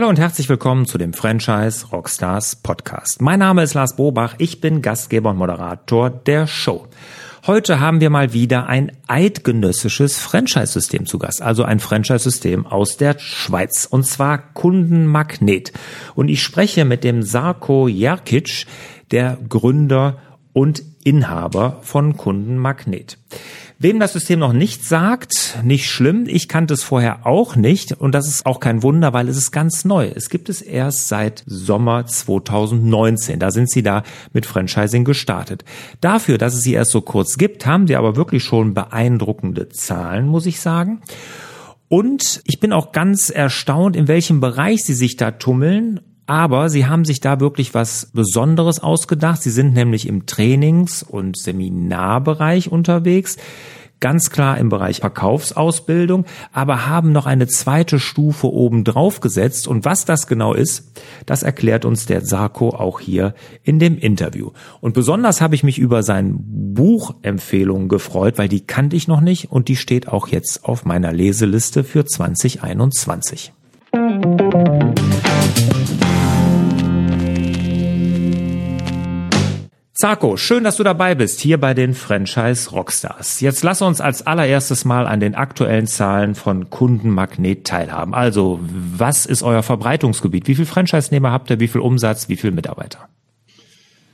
Hallo und herzlich willkommen zu dem Franchise Rockstars Podcast. Mein Name ist Lars Bobach, ich bin Gastgeber und Moderator der Show. Heute haben wir mal wieder ein eidgenössisches Franchise-System zu Gast, also ein Franchise-System aus der Schweiz, und zwar Kundenmagnet. Und ich spreche mit dem Sarko Jerkic, der Gründer und Inhaber von Kundenmagnet. Wem das System noch nicht sagt, nicht schlimm. Ich kannte es vorher auch nicht und das ist auch kein Wunder, weil es ist ganz neu. Es gibt es erst seit Sommer 2019. Da sind sie da mit Franchising gestartet. Dafür, dass es sie erst so kurz gibt, haben sie aber wirklich schon beeindruckende Zahlen, muss ich sagen. Und ich bin auch ganz erstaunt, in welchem Bereich sie sich da tummeln aber sie haben sich da wirklich was Besonderes ausgedacht. Sie sind nämlich im Trainings- und Seminarbereich unterwegs ganz klar im Bereich Verkaufsausbildung, aber haben noch eine zweite Stufe oben drauf gesetzt. Und was das genau ist, das erklärt uns der Sarko auch hier in dem Interview. Und besonders habe ich mich über sein Buchempfehlung gefreut, weil die kannte ich noch nicht und die steht auch jetzt auf meiner Leseliste für 2021. Zarko, schön, dass du dabei bist, hier bei den Franchise Rockstars. Jetzt lass uns als allererstes mal an den aktuellen Zahlen von Kundenmagnet teilhaben. Also, was ist euer Verbreitungsgebiet? Wie viel Franchise-Nehmer habt ihr? Wie viel Umsatz? Wie viel Mitarbeiter?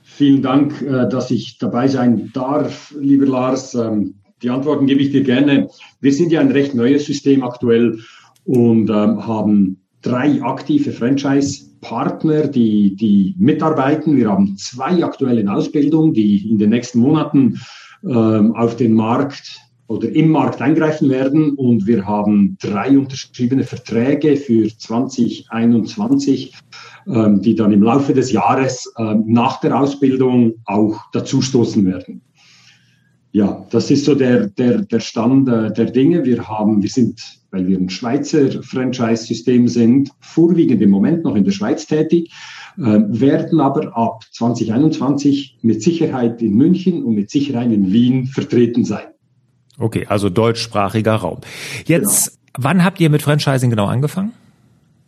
Vielen Dank, äh, dass ich dabei sein darf, lieber Lars. Ähm, die Antworten gebe ich dir gerne. Wir sind ja ein recht neues System aktuell und ähm, haben drei aktive Franchise Partner, die, die mitarbeiten. Wir haben zwei aktuelle in Ausbildung, die in den nächsten Monaten ähm, auf den Markt oder im Markt eingreifen werden. Und wir haben drei unterschriebene Verträge für 2021, ähm, die dann im Laufe des Jahres ähm, nach der Ausbildung auch dazustoßen werden. Ja, das ist so der, der, der Stand äh, der Dinge. Wir haben, wir sind weil wir ein Schweizer Franchise-System sind, vorwiegend im Moment noch in der Schweiz tätig, äh, werden aber ab 2021 mit Sicherheit in München und mit Sicherheit in Wien vertreten sein. Okay, also deutschsprachiger Raum. Jetzt, genau. wann habt ihr mit Franchising genau angefangen?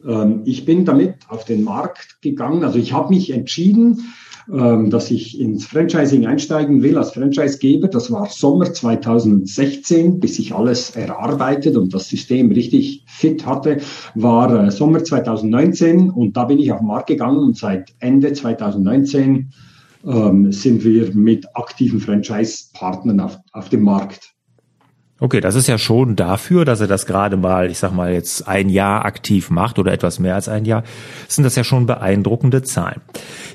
Ähm, ich bin damit auf den Markt gegangen. Also ich habe mich entschieden, ähm, dass ich ins Franchising einsteigen will als Franchisegeber. Das war Sommer 2016, bis ich alles erarbeitet und das System richtig fit hatte, war äh, Sommer 2019 und da bin ich auf den Markt gegangen und seit Ende 2019 ähm, sind wir mit aktiven Franchise-Partnern auf, auf dem Markt. Okay, das ist ja schon dafür, dass er das gerade mal, ich sag mal jetzt ein Jahr aktiv macht oder etwas mehr als ein Jahr, sind das ja schon beeindruckende Zahlen.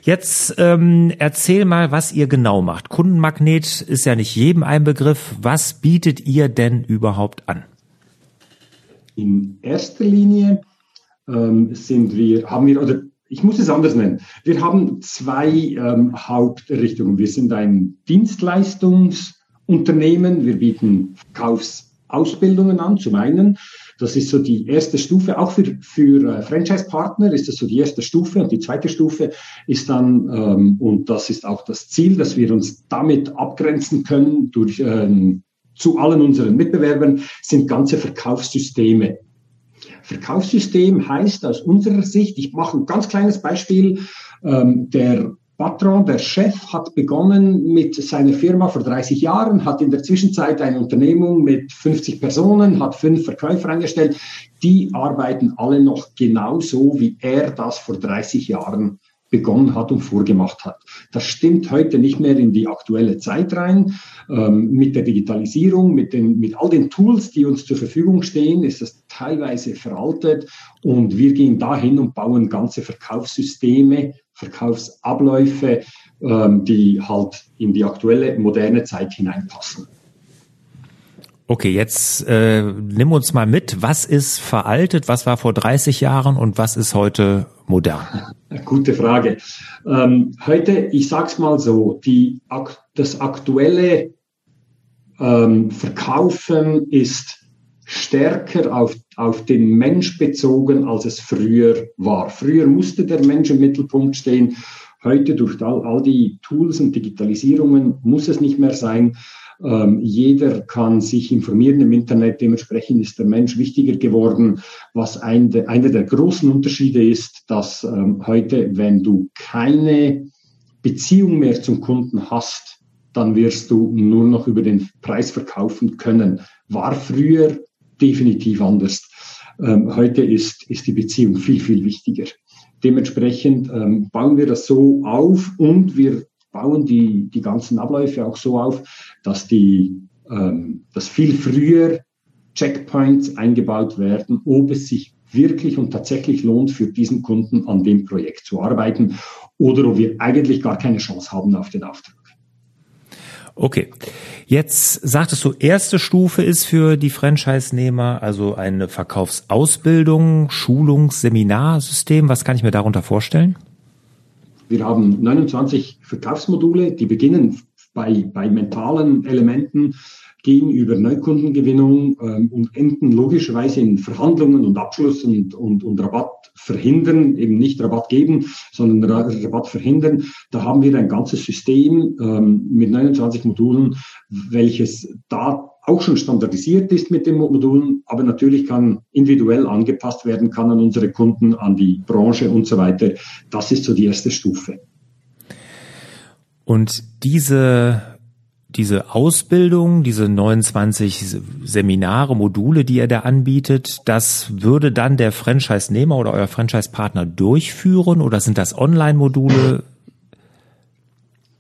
Jetzt ähm, erzähl mal, was ihr genau macht. Kundenmagnet ist ja nicht jedem ein Begriff. Was bietet ihr denn überhaupt an? In erster Linie ähm, sind wir, haben wir, oder ich muss es anders nennen. Wir haben zwei ähm, Hauptrichtungen. Wir sind ein Dienstleistungs- Unternehmen. Wir bieten Verkaufsausbildungen an, zum einen. Das ist so die erste Stufe. Auch für, für äh, Franchise-Partner ist das so die erste Stufe. Und die zweite Stufe ist dann, ähm, und das ist auch das Ziel, dass wir uns damit abgrenzen können durch, ähm, zu allen unseren Mitbewerbern, sind ganze Verkaufssysteme. Verkaufssystem heißt aus unserer Sicht, ich mache ein ganz kleines Beispiel, ähm, der Patron, der Chef, hat begonnen mit seiner Firma vor 30 Jahren, hat in der Zwischenzeit eine Unternehmung mit 50 Personen, hat fünf Verkäufer eingestellt. Die arbeiten alle noch genauso, wie er das vor 30 Jahren begonnen hat und vorgemacht hat. Das stimmt heute nicht mehr in die aktuelle Zeit rein. Ähm, mit der Digitalisierung, mit, den, mit all den Tools, die uns zur Verfügung stehen, ist das teilweise veraltet und wir gehen dahin und bauen ganze Verkaufssysteme Verkaufsabläufe, ähm, die halt in die aktuelle moderne Zeit hineinpassen. Okay, jetzt äh, nimm uns mal mit. Was ist veraltet? Was war vor 30 Jahren und was ist heute modern? Gute Frage. Ähm, heute, ich sag's mal so, die, das aktuelle ähm, Verkaufen ist stärker auf, auf den Mensch bezogen, als es früher war. Früher musste der Mensch im Mittelpunkt stehen. Heute durch all, all die Tools und Digitalisierungen muss es nicht mehr sein. Ähm, jeder kann sich informieren im Internet. Dementsprechend ist der Mensch wichtiger geworden. Was ein, de, einer der großen Unterschiede ist, dass ähm, heute, wenn du keine Beziehung mehr zum Kunden hast, dann wirst du nur noch über den Preis verkaufen können. War früher definitiv anders. Ähm, heute ist, ist die Beziehung viel, viel wichtiger. Dementsprechend ähm, bauen wir das so auf und wir bauen die, die ganzen Abläufe auch so auf, dass die, ähm, dass viel früher Checkpoints eingebaut werden, ob es sich wirklich und tatsächlich lohnt, für diesen Kunden an dem Projekt zu arbeiten oder ob wir eigentlich gar keine Chance haben auf den Auftrag. Okay. Jetzt sagtest du, erste Stufe ist für die Franchise-Nehmer also eine Verkaufsausbildung, Schulungs-, Seminarsystem. Was kann ich mir darunter vorstellen? Wir haben 29 Verkaufsmodule, die beginnen bei, bei mentalen Elementen, gehen über Neukundengewinnung ähm, und enden logischerweise in Verhandlungen und Abschluss und, und, und Rabatt verhindern, eben nicht Rabatt geben, sondern Rabatt verhindern. Da haben wir ein ganzes System ähm, mit 29 Modulen, welches da auch schon standardisiert ist mit den Modulen, aber natürlich kann individuell angepasst werden, kann an unsere Kunden, an die Branche und so weiter. Das ist so die erste Stufe. Und diese diese Ausbildung, diese 29 Seminare, Module, die ihr da anbietet, das würde dann der Franchise-Nehmer oder euer Franchise-Partner durchführen oder sind das Online-Module?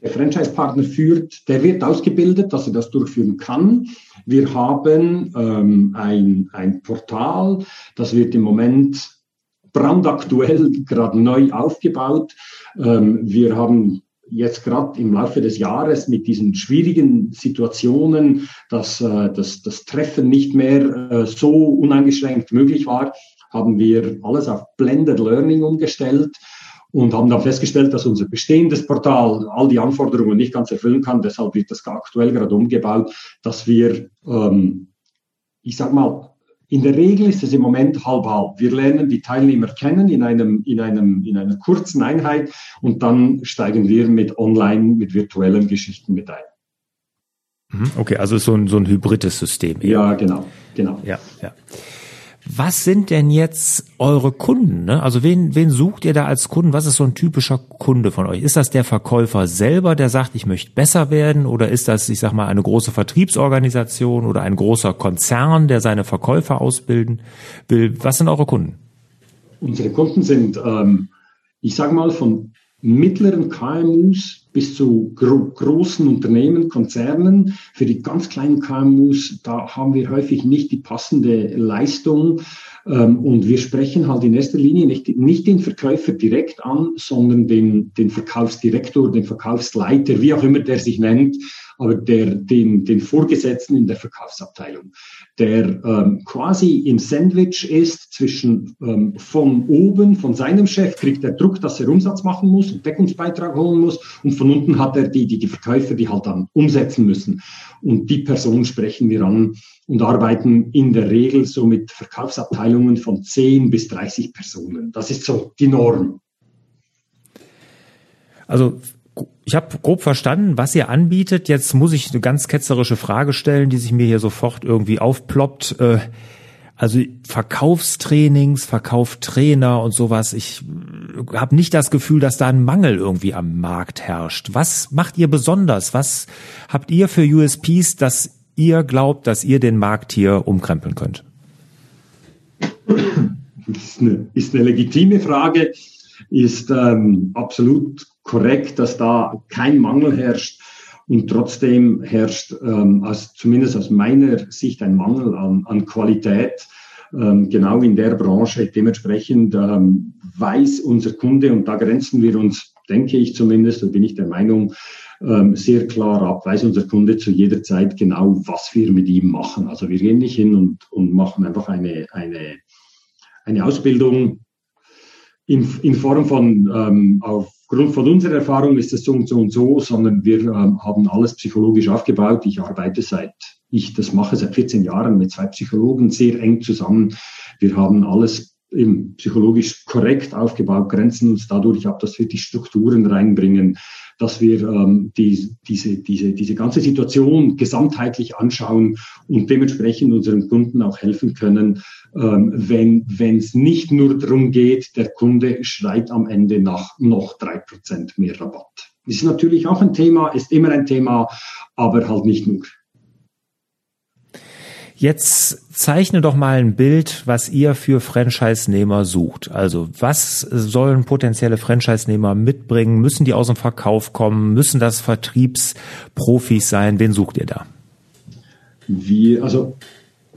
Der Franchise-Partner führt, der wird ausgebildet, dass er das durchführen kann. Wir haben ähm, ein, ein Portal, das wird im Moment brandaktuell gerade neu aufgebaut. Ähm, wir haben jetzt gerade im Laufe des Jahres mit diesen schwierigen Situationen, dass äh, das, das Treffen nicht mehr äh, so uneingeschränkt möglich war, haben wir alles auf Blended Learning umgestellt und haben dann festgestellt, dass unser bestehendes Portal all die Anforderungen nicht ganz erfüllen kann. Deshalb wird das aktuell gerade umgebaut, dass wir, ähm, ich sag mal, in der Regel ist es im Moment halb-halb. Wir lernen die Teilnehmer kennen in, einem, in, einem, in einer kurzen Einheit und dann steigen wir mit online, mit virtuellen Geschichten mit ein. Mhm, okay, also so ein, so ein hybrides System. Ja, genau, genau. Ja, ja. Was sind denn jetzt eure Kunden? Ne? Also wen, wen sucht ihr da als Kunden? Was ist so ein typischer Kunde von euch? Ist das der Verkäufer selber, der sagt, ich möchte besser werden? Oder ist das, ich sag mal, eine große Vertriebsorganisation oder ein großer Konzern, der seine Verkäufer ausbilden will? Was sind eure Kunden? Unsere Kunden sind, ähm, ich sage mal, von mittleren KMUs bis zu gro großen Unternehmen, Konzernen. Für die ganz kleinen KMUs, da haben wir häufig nicht die passende Leistung. Ähm, und wir sprechen halt in erster Linie nicht, nicht den Verkäufer direkt an, sondern den, den Verkaufsdirektor, den Verkaufsleiter, wie auch immer der sich nennt, aber der, den, den Vorgesetzten in der Verkaufsabteilung, der ähm, quasi im Sandwich ist zwischen ähm, von oben, von seinem Chef kriegt er Druck, dass er Umsatz machen muss und Deckungsbeitrag holen muss und von unten hat er die, die, die Verkäufer, die halt dann umsetzen müssen. Und die Person sprechen wir an und arbeiten in der Regel so mit Verkaufsabteilungen von 10 bis 30 Personen. Das ist so die Norm. Also ich habe grob verstanden, was ihr anbietet. Jetzt muss ich eine ganz ketzerische Frage stellen, die sich mir hier sofort irgendwie aufploppt. Äh, also Verkaufstrainings, Verkauftrainer und sowas. Ich habe nicht das Gefühl, dass da ein Mangel irgendwie am Markt herrscht. Was macht ihr besonders? Was habt ihr für USPs, dass ihr glaubt, dass ihr den Markt hier umkrempeln könnt? Ist eine, ist eine legitime Frage, ist ähm, absolut korrekt, dass da kein Mangel herrscht. Und trotzdem herrscht ähm, aus, zumindest aus meiner Sicht ein Mangel an, an Qualität, ähm, genau in der Branche. Dementsprechend ähm, weiß unser Kunde, und da grenzen wir uns, denke ich zumindest, da bin ich der Meinung, ähm, sehr klar ab, weiß unser Kunde zu jeder Zeit genau, was wir mit ihm machen. Also wir gehen nicht hin und, und machen einfach eine, eine, eine Ausbildung in, in Form von ähm, auf von unserer Erfahrung ist es so und so und so, sondern wir ähm, haben alles psychologisch aufgebaut. Ich arbeite seit, ich das mache seit 14 Jahren mit zwei Psychologen sehr eng zusammen. Wir haben alles eben psychologisch korrekt aufgebaut, grenzen uns dadurch ab, dass wir die Strukturen reinbringen, dass wir ähm, die, diese, diese, diese ganze Situation gesamtheitlich anschauen und dementsprechend unseren Kunden auch helfen können, ähm, wenn es nicht nur darum geht, der Kunde schreibt am Ende nach noch drei Prozent mehr Rabatt. Das ist natürlich auch ein Thema, ist immer ein Thema, aber halt nicht nur. Jetzt zeichne doch mal ein Bild, was ihr für Franchise-Nehmer sucht. Also was sollen potenzielle Franchise-Nehmer mitbringen? Müssen die aus dem Verkauf kommen? Müssen das Vertriebsprofis sein? Wen sucht ihr da? Wir, also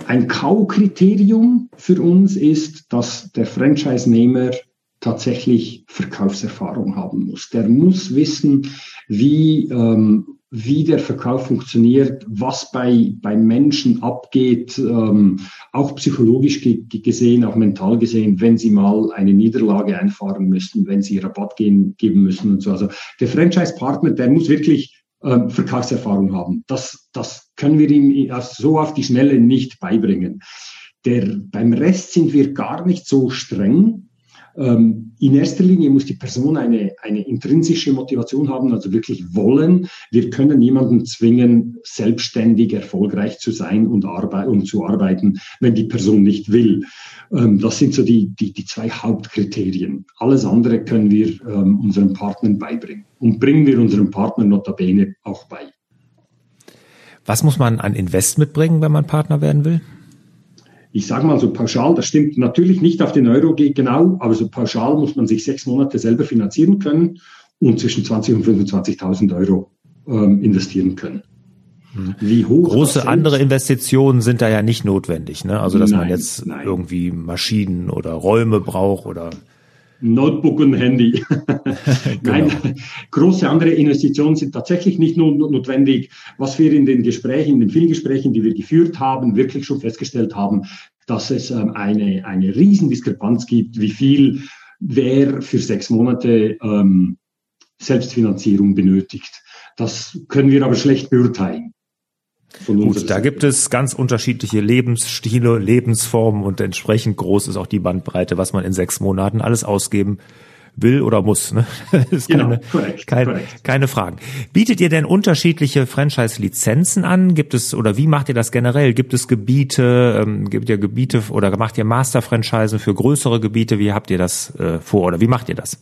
ein Kaukriterium für uns ist, dass der Franchise-Nehmer tatsächlich Verkaufserfahrung haben muss. Der muss wissen, wie ähm, wie der Verkauf funktioniert, was bei, bei Menschen abgeht, ähm, auch psychologisch ge gesehen, auch mental gesehen, wenn sie mal eine Niederlage einfahren müssen, wenn sie Rabatt gehen, geben müssen und so. Also der Franchise-Partner, der muss wirklich ähm, Verkaufserfahrung haben. Das, das können wir ihm so auf die Schnelle nicht beibringen. Der, beim Rest sind wir gar nicht so streng. Ähm, in erster Linie muss die Person eine, eine intrinsische Motivation haben, also wirklich wollen. Wir können niemanden zwingen, selbstständig erfolgreich zu sein und, arbeit und zu arbeiten, wenn die Person nicht will. Ähm, das sind so die, die, die zwei Hauptkriterien. Alles andere können wir ähm, unseren Partnern beibringen und bringen wir unseren Partnern notabene auch bei. Was muss man an Invest mitbringen, wenn man Partner werden will? Ich sage mal so pauschal, das stimmt natürlich nicht auf den Euro genau, aber so pauschal muss man sich sechs Monate selber finanzieren können und zwischen 20 und 25.000 Euro ähm, investieren können. Hm. Wie hoch Große andere Investitionen sind da ja nicht notwendig, ne? Also dass nein, man jetzt nein. irgendwie Maschinen oder Räume braucht oder Notebook und Handy. genau. Nein, große andere Investitionen sind tatsächlich nicht nur notwendig. Was wir in den Gesprächen, in den vielen Gesprächen, die wir geführt haben, wirklich schon festgestellt haben, dass es ähm, eine, eine Riesendiskrepanz gibt, wie viel wer für sechs Monate ähm, Selbstfinanzierung benötigt. Das können wir aber schlecht beurteilen. Gut, da gibt es ganz unterschiedliche Lebensstile, Lebensformen und entsprechend groß ist auch die Bandbreite, was man in sechs Monaten alles ausgeben will oder muss. Ne? Das ist genau, keine, korrekt, kein, korrekt. keine Fragen. Bietet ihr denn unterschiedliche Franchise-Lizenzen an? Gibt es oder wie macht ihr das generell? Gibt es Gebiete, ähm, gibt ihr Gebiete oder macht ihr Master-Franchisen für größere Gebiete? Wie habt ihr das äh, vor oder wie macht ihr das?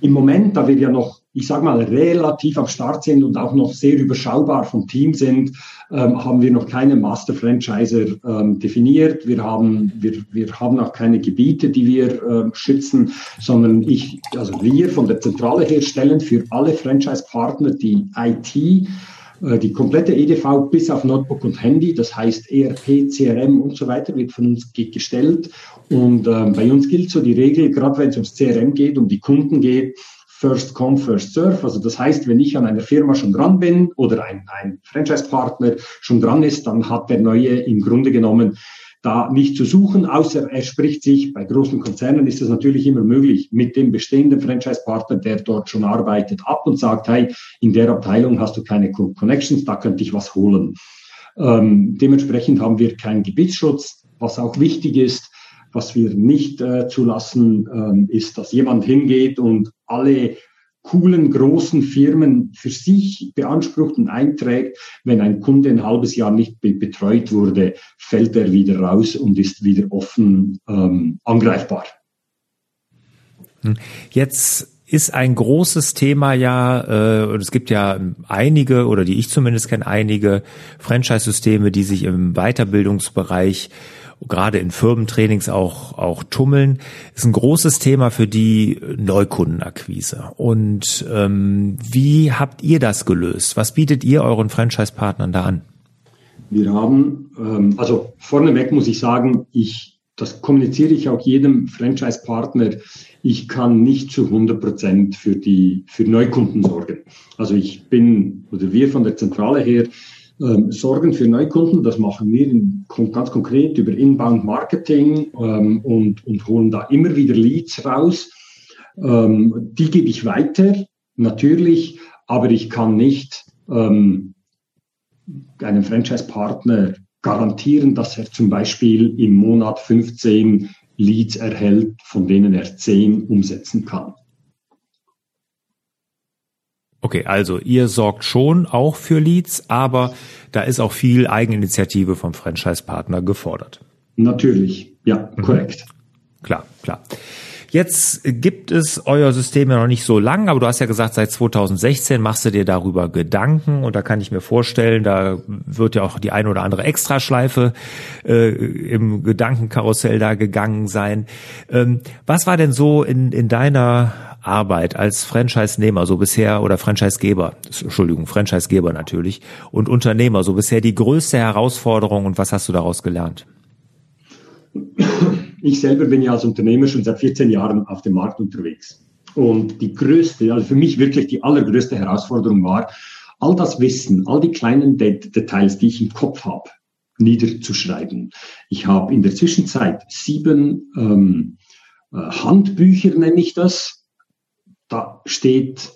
Im Moment, da wir ja noch, ich sage mal, relativ am Start sind und auch noch sehr überschaubar vom Team sind, ähm, haben wir noch keine Master Franchiser ähm, definiert. Wir haben, wir, wir haben auch keine Gebiete, die wir äh, schützen, sondern ich, also wir von der Zentrale her stellen für alle Franchise-Partner die IT, äh, die komplette EDV bis auf Notebook und Handy, das heißt ERP, CRM und so weiter, wird von uns gestellt. Und ähm, bei uns gilt so die Regel, gerade wenn es ums CRM geht, um die Kunden geht, First Come, First Serve. Also das heißt, wenn ich an einer Firma schon dran bin oder ein, ein Franchise-Partner schon dran ist, dann hat der Neue im Grunde genommen da nicht zu suchen, außer er spricht sich, bei großen Konzernen ist es natürlich immer möglich, mit dem bestehenden Franchise-Partner, der dort schon arbeitet, ab und sagt, hey, in der Abteilung hast du keine Connections, da könnte ich was holen. Ähm, dementsprechend haben wir keinen Gebietsschutz, was auch wichtig ist. Was wir nicht äh, zulassen, ähm, ist, dass jemand hingeht und alle coolen großen Firmen für sich beansprucht und einträgt. Wenn ein Kunde ein halbes Jahr nicht be betreut wurde, fällt er wieder raus und ist wieder offen ähm, angreifbar. Jetzt ist ein großes Thema ja, äh, und es gibt ja einige, oder die ich zumindest kenne, einige Franchise-Systeme, die sich im Weiterbildungsbereich gerade in Firmentrainings auch, auch tummeln, ist ein großes Thema für die Neukundenakquise. Und ähm, wie habt ihr das gelöst? Was bietet ihr euren Franchise-Partnern da an? Wir haben, ähm, also vorneweg muss ich sagen, ich, das kommuniziere ich auch jedem Franchise-Partner. Ich kann nicht zu 100 Prozent für die, für Neukunden sorgen. Also ich bin, oder wir von der Zentrale her, ähm, sorgen für Neukunden. Das machen wir in, ganz konkret über Inbound Marketing ähm, und, und holen da immer wieder Leads raus. Ähm, die gebe ich weiter, natürlich, aber ich kann nicht ähm, einem Franchise-Partner garantieren, dass er zum Beispiel im Monat 15 Leads erhält, von denen er zehn umsetzen kann. Okay, also ihr sorgt schon auch für Leads, aber da ist auch viel Eigeninitiative vom Franchise-Partner gefordert. Natürlich, ja, mhm. korrekt. Klar, klar. Jetzt gibt es euer System ja noch nicht so lang, aber du hast ja gesagt, seit 2016 machst du dir darüber Gedanken und da kann ich mir vorstellen, da wird ja auch die eine oder andere Extraschleife äh, im Gedankenkarussell da gegangen sein. Ähm, was war denn so in, in deiner Arbeit als Franchise-Nehmer, so bisher, oder Franchise-Geber, Entschuldigung, Franchise-Geber natürlich, und Unternehmer, so bisher die größte Herausforderung und was hast du daraus gelernt? Ich selber bin ja als Unternehmer schon seit 14 Jahren auf dem Markt unterwegs. Und die größte, also für mich wirklich die allergrößte Herausforderung war, all das Wissen, all die kleinen Det Details, die ich im Kopf habe, niederzuschreiben. Ich habe in der Zwischenzeit sieben ähm, äh, Handbücher, nenne ich das. Da steht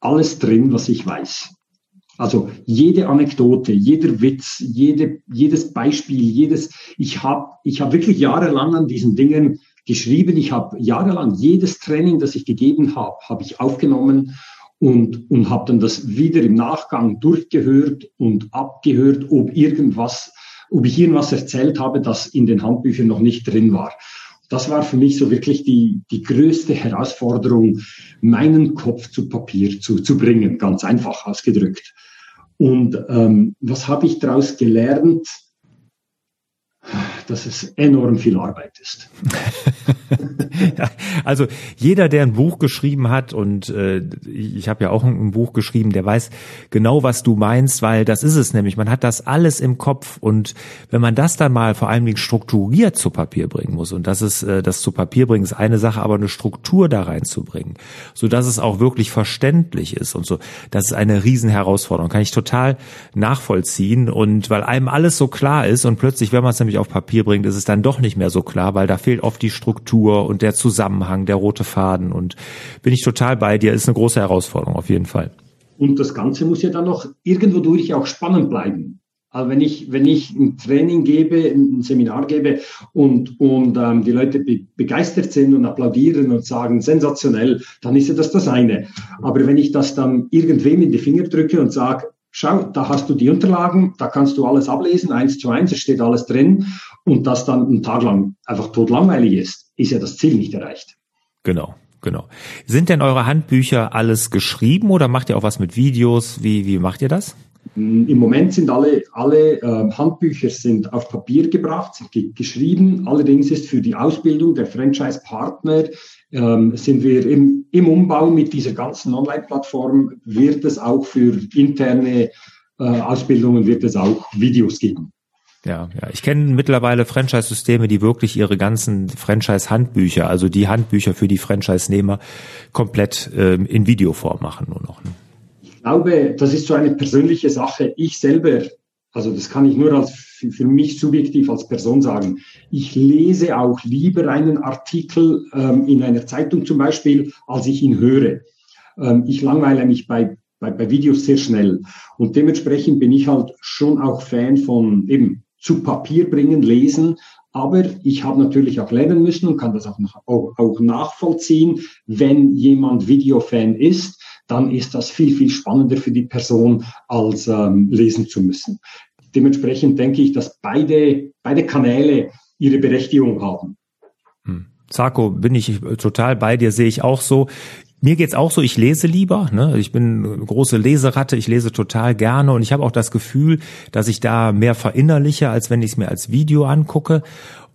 alles drin, was ich weiß. Also jede Anekdote, jeder Witz, jede, jedes Beispiel, jedes, ich habe ich hab wirklich jahrelang an diesen Dingen geschrieben. Ich habe jahrelang jedes Training, das ich gegeben habe, habe ich aufgenommen und, und habe dann das wieder im Nachgang durchgehört und abgehört, ob irgendwas, ob ich irgendwas erzählt habe, das in den Handbüchern noch nicht drin war. Das war für mich so wirklich die, die größte Herausforderung, meinen Kopf zu Papier zu, zu bringen, ganz einfach ausgedrückt. Und ähm, was habe ich daraus gelernt? Dass es enorm viel Arbeit ist. also jeder, der ein Buch geschrieben hat und äh, ich habe ja auch ein, Buch geschrieben, der weiß genau, was du meinst, weil das ist es nämlich. Man hat das alles im Kopf und wenn man das dann mal vor allen Dingen strukturiert zu Papier bringen muss und das ist äh, das zu Papier bringen ist eine Sache, aber eine Struktur da reinzubringen, so dass es auch wirklich verständlich ist und so, das ist eine Riesenherausforderung, kann ich total nachvollziehen und weil einem alles so klar ist und plötzlich, wenn man es nämlich auf Papier bringt, ist es dann doch nicht mehr so klar, weil da fehlt oft die Struktur und der Zusammenhang, der rote Faden. Und bin ich total bei dir, ist eine große Herausforderung auf jeden Fall. Und das Ganze muss ja dann noch irgendwo durch auch spannend bleiben. Also wenn ich, wenn ich ein Training gebe, ein Seminar gebe und, und ähm, die Leute be begeistert sind und applaudieren und sagen, sensationell, dann ist ja das das eine. Aber wenn ich das dann irgendwem in die Finger drücke und sage, schau, da hast du die Unterlagen, da kannst du alles ablesen, eins zu eins, es steht alles drin und das dann einen Tag lang einfach totlangweilig ist, ist ja das Ziel nicht erreicht. Genau. Genau. Sind denn eure Handbücher alles geschrieben oder macht ihr auch was mit Videos? Wie, wie macht ihr das? Mm, Im Moment sind alle, alle äh, Handbücher sind auf Papier gebracht, sind geschrieben. Allerdings ist für die Ausbildung der Franchise-Partner ähm, sind wir im, im Umbau mit dieser ganzen Online-Plattform, wird es auch für interne äh, Ausbildungen, wird es auch Videos geben. Ja, ja. Ich kenne mittlerweile Franchise-Systeme, die wirklich ihre ganzen Franchise-Handbücher, also die Handbücher für die Franchise-Nehmer, komplett äh, in Videoform machen nur noch. Ne? Ich glaube, das ist so eine persönliche Sache. Ich selber also das kann ich nur als für mich subjektiv als Person sagen. Ich lese auch lieber einen Artikel ähm, in einer Zeitung zum Beispiel, als ich ihn höre. Ähm, ich langweile mich bei, bei, bei Videos sehr schnell. Und dementsprechend bin ich halt schon auch Fan von eben zu Papier bringen, lesen. Aber ich habe natürlich auch lernen müssen und kann das auch, auch, auch nachvollziehen, wenn jemand Videofan ist dann ist das viel, viel spannender für die Person, als ähm, lesen zu müssen. Dementsprechend denke ich, dass beide, beide Kanäle ihre Berechtigung haben. Hm. Sarko, bin ich total bei dir, sehe ich auch so. Mir geht's auch so, ich lese lieber. Ne? Ich bin eine große Leseratte, ich lese total gerne und ich habe auch das Gefühl, dass ich da mehr verinnerliche, als wenn ich es mir als Video angucke.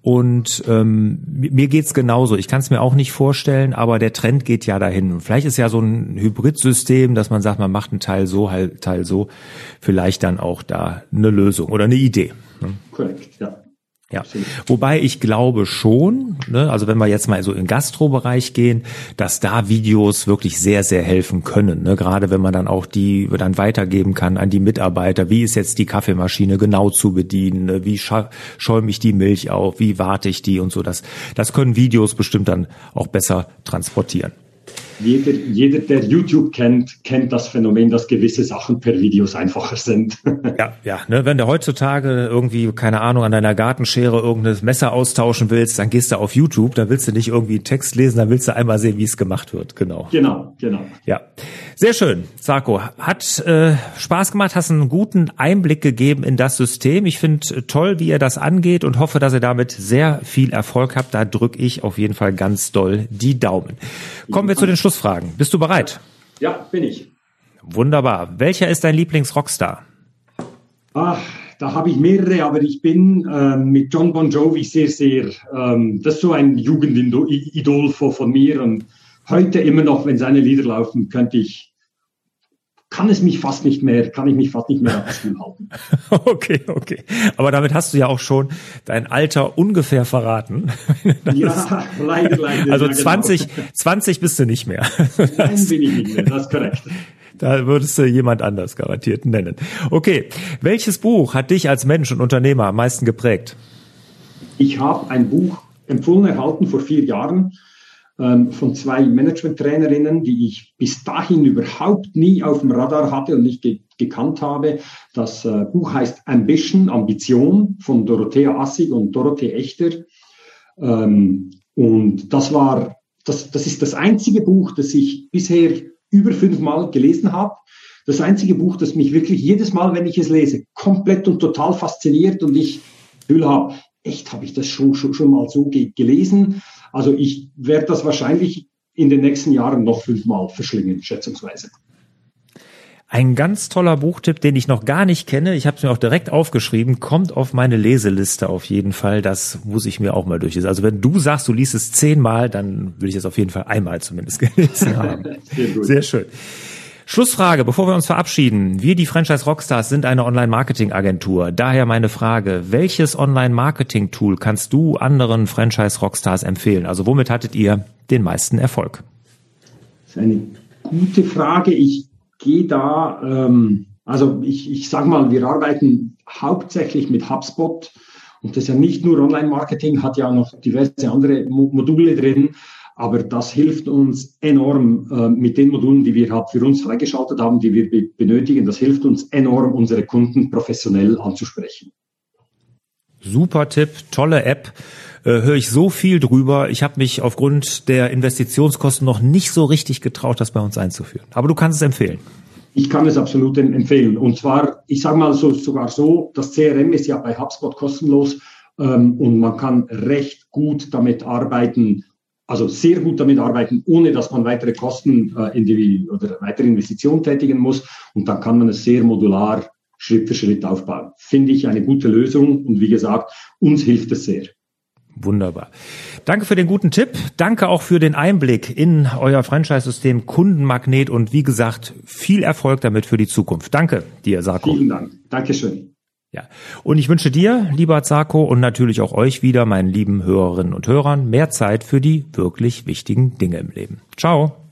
Und ähm, mir geht's genauso. Ich kann es mir auch nicht vorstellen, aber der Trend geht ja dahin. Und vielleicht ist ja so ein Hybridsystem, dass man sagt, man macht einen Teil so, halt Teil so, vielleicht dann auch da eine Lösung oder eine Idee. Ne? Korrekt, ja. Ja, wobei ich glaube schon, ne, also wenn wir jetzt mal so in Gastrobereich gehen, dass da Videos wirklich sehr, sehr helfen können. Ne? Gerade wenn man dann auch die dann weitergeben kann an die Mitarbeiter, wie ist jetzt die Kaffeemaschine genau zu bedienen, ne? wie schäume ich die Milch auf, wie warte ich die und so. Das, das können Videos bestimmt dann auch besser transportieren. Jeder, jeder, der YouTube kennt, kennt das Phänomen, dass gewisse Sachen per Videos einfacher sind. ja, ja. Ne, wenn du heutzutage irgendwie, keine Ahnung, an deiner Gartenschere irgendein Messer austauschen willst, dann gehst du auf YouTube, da willst du nicht irgendwie einen Text lesen, dann willst du einmal sehen, wie es gemacht wird. Genau. Genau, genau. Ja. Sehr schön, Sarko. Hat äh, Spaß gemacht, hast einen guten Einblick gegeben in das System. Ich finde toll, wie ihr das angeht und hoffe, dass ihr damit sehr viel Erfolg habt. Da drücke ich auf jeden Fall ganz doll die Daumen. Kommen wir zu den Schlussfragen. Bist du bereit? Ja, bin ich. Wunderbar. Welcher ist dein Lieblingsrockstar? Ach, da habe ich mehrere, aber ich bin äh, mit John Bon Jovi sehr, sehr, ähm, das ist so ein Jugendidol von, von mir und heute immer noch, wenn seine Lieder laufen, könnte ich kann es mich fast nicht mehr, kann ich mich fast nicht mehr halten. Okay, okay. Aber damit hast du ja auch schon dein Alter ungefähr verraten. ja, leider, leider. Also ja, 20, genau. 20 bist du nicht mehr. Nein, bin ich nicht mehr, das ist korrekt. Da würdest du jemand anders garantiert nennen. Okay, welches Buch hat dich als Mensch und Unternehmer am meisten geprägt? Ich habe ein Buch empfohlen erhalten vor vier Jahren von zwei Management-Trainerinnen, die ich bis dahin überhaupt nie auf dem Radar hatte und nicht ge gekannt habe. Das äh, Buch heißt Ambition, Ambition von Dorothea Assig und Dorothee Echter. Ähm, und das war, das, das ist das einzige Buch, das ich bisher über fünfmal gelesen habe. Das einzige Buch, das mich wirklich jedes Mal, wenn ich es lese, komplett und total fasziniert und ich Gefühl habe, echt habe ich das schon, schon, schon mal so ge gelesen. Also ich werde das wahrscheinlich in den nächsten Jahren noch fünfmal verschlingen, schätzungsweise. Ein ganz toller Buchtipp, den ich noch gar nicht kenne. Ich habe es mir auch direkt aufgeschrieben. Kommt auf meine Leseliste auf jeden Fall. Das muss ich mir auch mal durchlesen. Also wenn du sagst, du liest es zehnmal, dann will ich es auf jeden Fall einmal zumindest gelesen haben. Sehr, Sehr schön. Schlussfrage, bevor wir uns verabschieden. Wir, die Franchise Rockstars, sind eine Online-Marketing-Agentur. Daher meine Frage, welches Online-Marketing-Tool kannst du anderen Franchise Rockstars empfehlen? Also womit hattet ihr den meisten Erfolg? Das ist eine gute Frage. Ich gehe da, ähm, also ich, ich sage mal, wir arbeiten hauptsächlich mit HubSpot. Und das ist ja nicht nur Online-Marketing, hat ja noch diverse andere Module drin. Aber das hilft uns enorm äh, mit den Modulen, die wir halt für uns freigeschaltet haben, die wir be benötigen. Das hilft uns enorm, unsere Kunden professionell anzusprechen. Super Tipp, tolle App. Äh, höre ich so viel drüber. Ich habe mich aufgrund der Investitionskosten noch nicht so richtig getraut, das bei uns einzuführen. Aber du kannst es empfehlen. Ich kann es absolut empfehlen. Und zwar, ich sage mal so, sogar so, das CRM ist ja bei HubSpot kostenlos ähm, und man kann recht gut damit arbeiten, also sehr gut damit arbeiten, ohne dass man weitere Kosten äh, in die, oder weitere Investitionen tätigen muss. Und dann kann man es sehr modular Schritt für Schritt aufbauen. Finde ich eine gute Lösung und wie gesagt, uns hilft es sehr. Wunderbar. Danke für den guten Tipp. Danke auch für den Einblick in euer Franchise-System Kundenmagnet und wie gesagt, viel Erfolg damit für die Zukunft. Danke dir, Sarko. Vielen Dank. Dankeschön. Ja. Und ich wünsche dir, lieber Zarko, und natürlich auch euch wieder, meinen lieben Hörerinnen und Hörern, mehr Zeit für die wirklich wichtigen Dinge im Leben. Ciao.